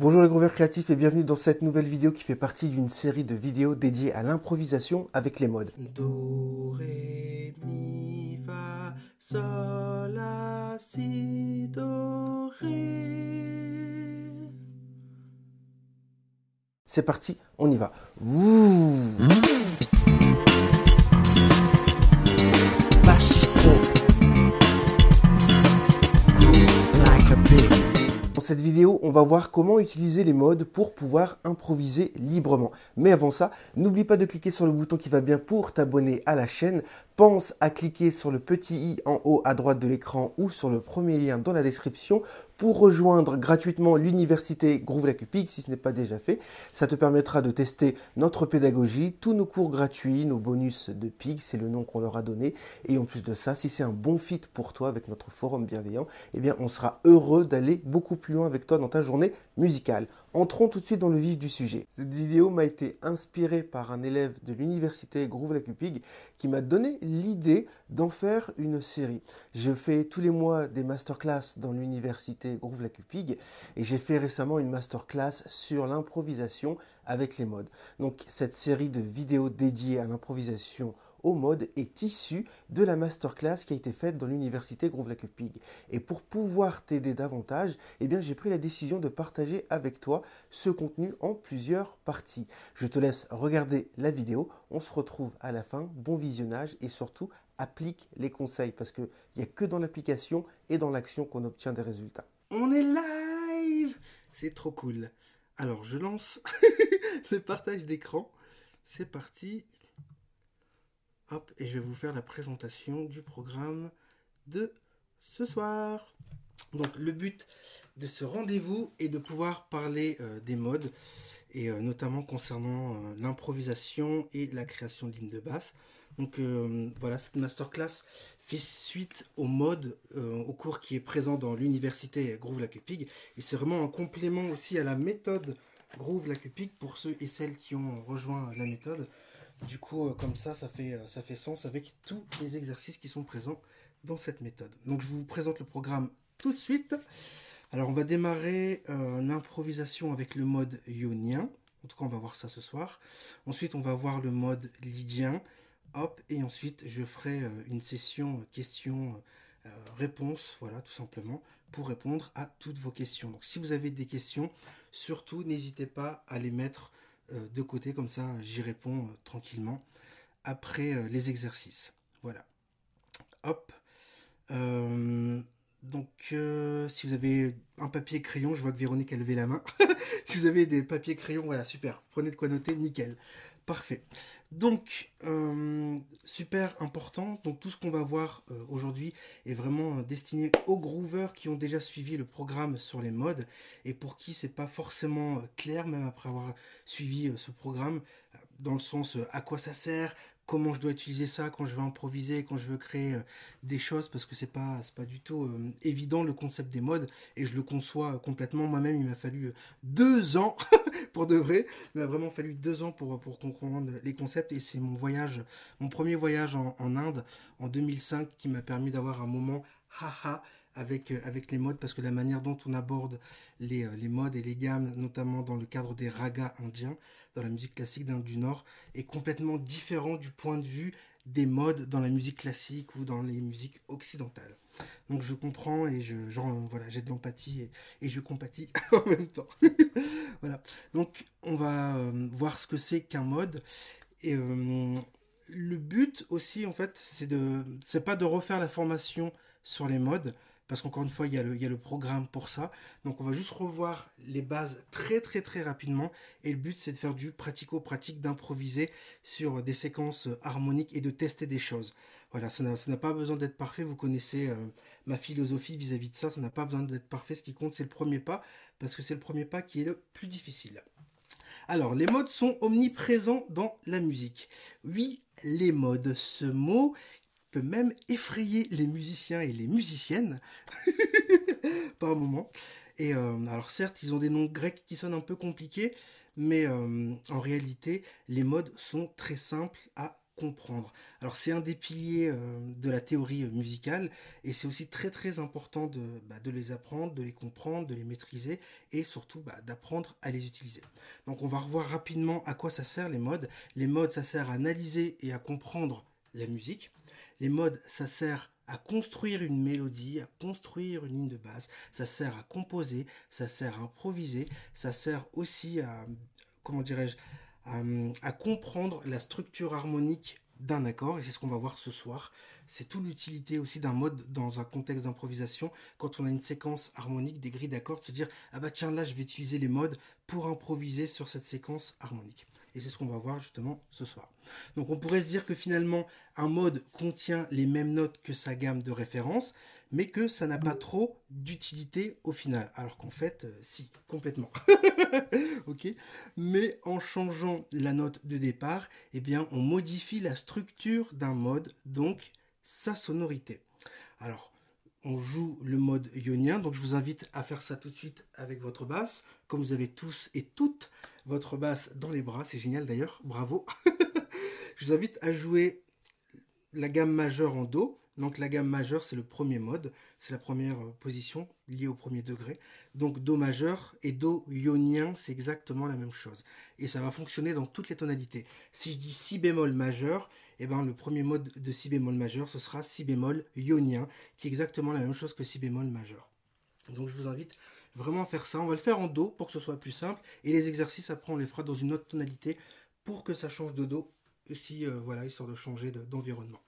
Bonjour les grooveurs créatifs et bienvenue dans cette nouvelle vidéo qui fait partie d'une série de vidéos dédiées à l'improvisation avec les modes. Do, ré, mi, fa, sol, la, si, do, ré. C'est parti, on y va. Ouh. Like cette vidéo, on va voir comment utiliser les modes pour pouvoir improviser librement. Mais avant ça, n'oublie pas de cliquer sur le bouton qui va bien pour t'abonner à la chaîne. Pense à cliquer sur le petit i en haut à droite de l'écran ou sur le premier lien dans la description pour rejoindre gratuitement l'université Groove la Cupig si ce n'est pas déjà fait. Ça te permettra de tester notre pédagogie, tous nos cours gratuits, nos bonus de PIG, c'est le nom qu'on leur a donné. Et en plus de ça, si c'est un bon fit pour toi avec notre forum bienveillant, eh bien on sera heureux d'aller beaucoup plus loin avec toi dans ta journée musicale. Entrons tout de suite dans le vif du sujet. Cette vidéo m'a été inspirée par un élève de l'université Groove la Cupig qui m'a donné l'idée d'en faire une série. Je fais tous les mois des masterclass dans l'université Groove la Cupig et j'ai fait récemment une masterclass sur l'improvisation avec les modes. Donc cette série de vidéos dédiées à l'improvisation au mode est issue de la masterclass qui a été faite dans l'université Groove. Et pour pouvoir t'aider davantage, eh j'ai pris la décision de partager avec toi ce contenu en plusieurs parties. Je te laisse regarder la vidéo, on se retrouve à la fin, bon visionnage et surtout applique les conseils parce qu'il n'y a que dans l'application et dans l'action qu'on obtient des résultats. On est live C'est trop cool. Alors, je lance le partage d'écran. C'est parti. Hop, et je vais vous faire la présentation du programme de ce soir. Donc, le but de ce rendez-vous est de pouvoir parler euh, des modes, et euh, notamment concernant euh, l'improvisation et la création de lignes de basse. Donc voilà, cette masterclass fait suite au mode, au cours qui est présent dans l'université Groove la Cupig. Et c'est vraiment un complément aussi à la méthode Groove la Cupig pour ceux et celles qui ont rejoint la méthode. Du coup, euh, comme ça, ça fait, euh, ça fait sens avec tous les exercices qui sont présents dans cette méthode. Donc je vous présente le programme tout de suite. Alors on va démarrer euh, l'improvisation avec le mode ionien. En tout cas, on va voir ça ce soir. Ensuite, on va voir le mode lydien. Hop, et ensuite je ferai une session questions-réponses, voilà, tout simplement, pour répondre à toutes vos questions. Donc si vous avez des questions, surtout n'hésitez pas à les mettre de côté, comme ça j'y réponds euh, tranquillement après euh, les exercices. Voilà. Hop. Euh, donc euh, si vous avez un papier crayon, je vois que Véronique a levé la main. si vous avez des papiers crayons, voilà, super. Prenez de quoi noter, nickel. Parfait. Donc, euh, super important. Donc, tout ce qu'on va voir euh, aujourd'hui est vraiment euh, destiné aux grooveurs qui ont déjà suivi le programme sur les modes et pour qui c'est pas forcément clair, même après avoir suivi ce programme, dans le sens à quoi ça sert, comment je dois utiliser ça quand je veux improviser, quand je veux créer des choses, parce que c'est pas pas du tout évident le concept des modes et je le conçois complètement moi-même. Il m'a fallu deux ans pour de vrai. Il m'a vraiment fallu deux ans pour, comprendre les concepts et c'est mon voyage, mon premier voyage en, en Inde en 2005 qui m'a permis d'avoir un moment haha avec, euh, avec les modes parce que la manière dont on aborde les, euh, les modes et les gammes, notamment dans le cadre des ragas indiens, la musique classique d'Inde du Nord, est complètement différent du point de vue des modes dans la musique classique ou dans les musiques occidentales. Donc je comprends et je, genre, voilà, j'ai de l'empathie et, et je compatis en même temps. voilà. Donc on va euh, voir ce que c'est qu'un mode. Et euh, le but aussi, en fait, c'est de, c'est pas de refaire la formation sur les modes, parce qu'encore une fois, il y, a le, programme pour ça. Donc on va juste revoir les bases très très très rapidement. Et le but, c'est de faire du pratico-pratique, d'improviser sur des séquences harmoniques et de tester des choses. Voilà, ça n'a pas besoin d'être parfait. Vous connaissez euh, ma philosophie vis-à-vis de ça. Ça n'a pas besoin d'être parfait. Ce qui compte, c'est le premier pas, parce que c'est le premier pas qui est le plus difficile. Alors, les modes sont omniprésents dans la musique. Oui, les modes, ce mot peut même effrayer les musiciens et les musiciennes par moment. Et euh, alors certes, ils ont des noms grecs qui sonnent un peu compliqués, mais euh, en réalité, les modes sont très simples à comprendre. Alors c'est un des piliers euh, de la théorie musicale et c'est aussi très très important de, bah, de, les apprendre, de les comprendre, de les maîtriser et surtout bah, d'apprendre à les utiliser. Donc on va revoir rapidement à quoi ça sert les modes. Les modes ça sert à analyser et à comprendre la musique. Les modes ça sert à construire une mélodie, à construire une ligne de basse, ça sert à composer, ça sert à improviser, ça sert aussi à, comment dirais-je, à, comprendre la structure harmonique d'un accord, et c'est ce qu'on va voir ce soir. C'est toute l'utilité aussi d'un mode dans un contexte d'improvisation, quand on a une séquence harmonique, des grilles d'accords, de se dire, ah bah tiens, là, je vais utiliser les modes pour improviser sur cette séquence harmonique. Et c'est ce qu'on va voir justement ce soir. Donc on pourrait se dire que finalement, un mode contient les mêmes notes que sa gamme de référence, mais que ça n'a pas trop d'utilité au final. Alors qu'en fait, euh, si, complètement. ok Mais en changeant la note de départ, eh bien, on modifie la structure d'un mode, donc sa sonorité. Alors, on joue le mode ionien, donc je vous invite à faire ça tout de suite avec votre basse, comme vous avez tous et toutes votre basse dans les bras, c'est génial d'ailleurs, bravo. je vous invite à jouer la gamme majeure en Do, donc la gamme majeure, c'est le premier mode, c'est la première euh, position liée au premier degré. Donc Do majeur et Do ionien, c'est exactement la même chose. Et ça va fonctionner dans toutes les tonalités. Si je dis Si bémol majeur, eh ben, le premier mode de Si bémol majeur, ce sera Si bémol ionien, qui est exactement la même chose que Si bémol majeur. Donc je vous invite vraiment à faire ça. On va le faire en Do pour que ce soit plus simple. Et les exercices, après, on les fera dans une autre tonalité pour que ça change de Do, aussi, euh, voilà, histoire de changer d'environnement.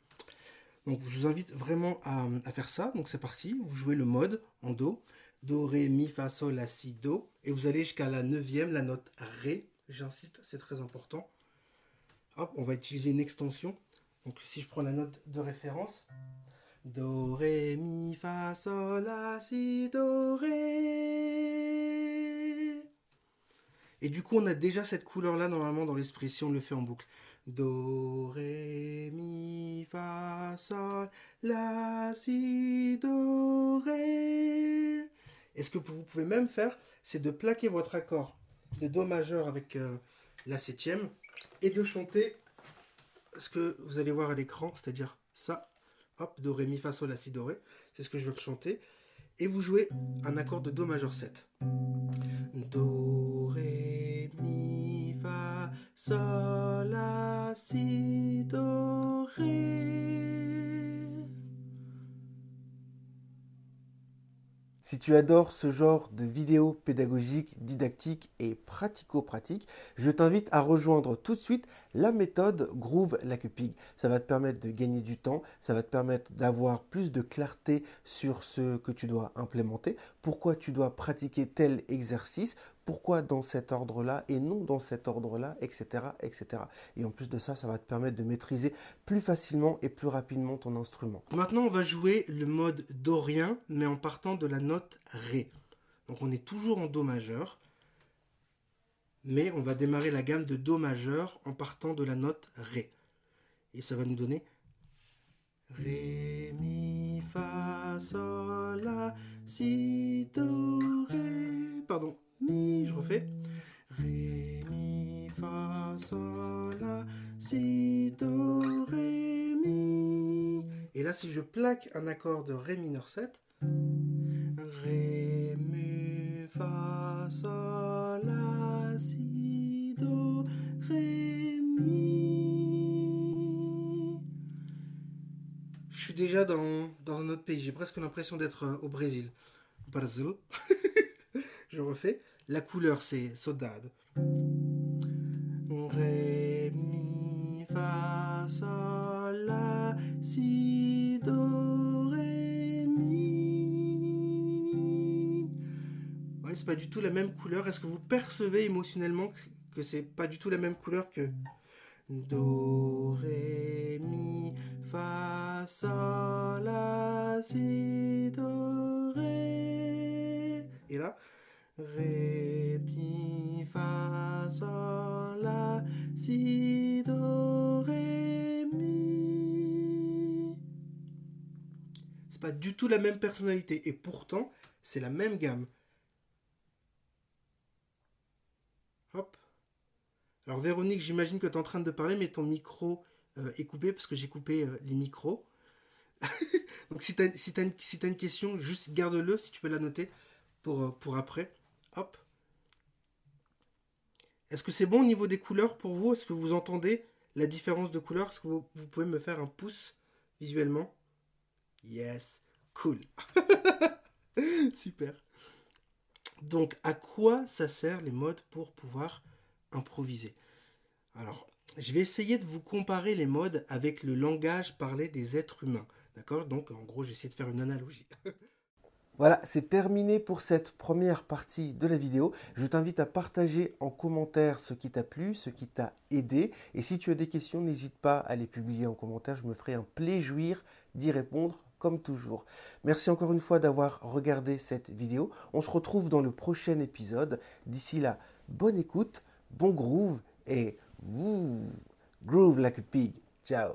Donc je vous invite vraiment à, faire ça. Donc c'est parti, vous jouez le mode en Do. Do, Ré, Mi, Fa, Sol, La, Si, Do. Et vous allez jusqu'à la neuvième, la note Ré. J'insiste, c'est très important. Hop, on va utiliser une extension. Donc si je prends la note de référence. Do, Ré, Mi, Fa, Sol, La, Si, Do, Ré. Et du coup, on a déjà cette couleur-là normalement dans l'esprit si on le fait en boucle. Do, Ré, Mi, Fa, Sol, La, Si, Do, Ré. Et ce que vous pouvez même faire, c'est de plaquer votre accord de Do majeur avec euh, la septième et de chanter ce que vous allez voir à l'écran, c'est-à-dire ça. Hop, Do, Ré, Mi, Fa, Sol, La, Si, Do, Ré. C'est ce que je veux chanter. Et vous jouez un accord de Do majeur 7. Do, Ré, Mi, Fa, Sol, La, Si, Do, Ré. Si tu adores ce genre de vidéos pédagogiques, didactiques et pratico-pratiques, je t'invite à rejoindre tout de suite la méthode Groove Lacupig. Ça va te permettre de gagner du temps, ça va te permettre d'avoir plus de clarté sur ce que tu dois implémenter, pourquoi tu dois pratiquer tel exercice, pourquoi dans cet ordre-là et non dans cet ordre-là, etc., etc. Et en plus de ça, ça va te permettre de maîtriser plus facilement et plus rapidement ton instrument. Maintenant, on va jouer le mode dorien, mais en partant de la note Ré. Donc on est toujours en Do majeur, mais on va démarrer la gamme de Do majeur en partant de la note Ré. Et ça va nous donner Ré, Mi, Fa, Sol, La, Si, Do, Ré. Pardon, Mi, je refais. Ré, Mi, Fa, Sol, La, Si, Do, Ré, Mi. Et là, si je plaque un accord de Ré mineur 7, Ré, Mi, Fa, Sol, La, Si, Do, Ré, Mi. Je suis déjà dans, dans un autre pays. J'ai presque l'impression d'être euh, au Brésil. Brésil. je refais. La couleur, c'est Saudade. Ré, mi, fa, sol, la, si, do, ré, mi. C'est pas du tout la même couleur. Est-ce que vous percevez émotionnellement que c'est pas du tout la même couleur que do, ré, mi, fa, sol, la, si, do, ré. Et là, Ré, mi, fa, sol, la, si, do, ré, mi. C'est pas du tout la même personnalité et pourtant c'est la même gamme. Hop. Alors Véronique, j'imagine que tu es en train de parler mais ton micro euh, est coupé parce que j'ai coupé euh, les micros. Donc si tu as, une, question, juste garde-le si tu peux la noter pour, euh, pour après. Hop. Est-ce que c'est bon au niveau des couleurs pour vous? Est-ce que vous entendez la différence de couleur Est-ce que vous, vous, pouvez me faire un pouce visuellement? Yes, cool. Super. Donc, à quoi ça sert les modes pour pouvoir improviser? Alors, je vais essayer de vous comparer les modes avec le langage parlé des êtres humains. D'accord? Donc, en gros, j'essaie de faire une analogie. Voilà, c'est terminé pour cette première partie de la vidéo. Je t'invite à partager en commentaire ce qui t'a plu, ce qui t'a aidé. Et si tu as des questions, n'hésite pas à les publier en commentaire. Je me ferai un plaisir d'y répondre comme toujours. Merci encore une fois d'avoir regardé cette vidéo. On se retrouve dans le prochain épisode. D'ici là, bonne écoute, bon groove et groove like a pig. Ciao.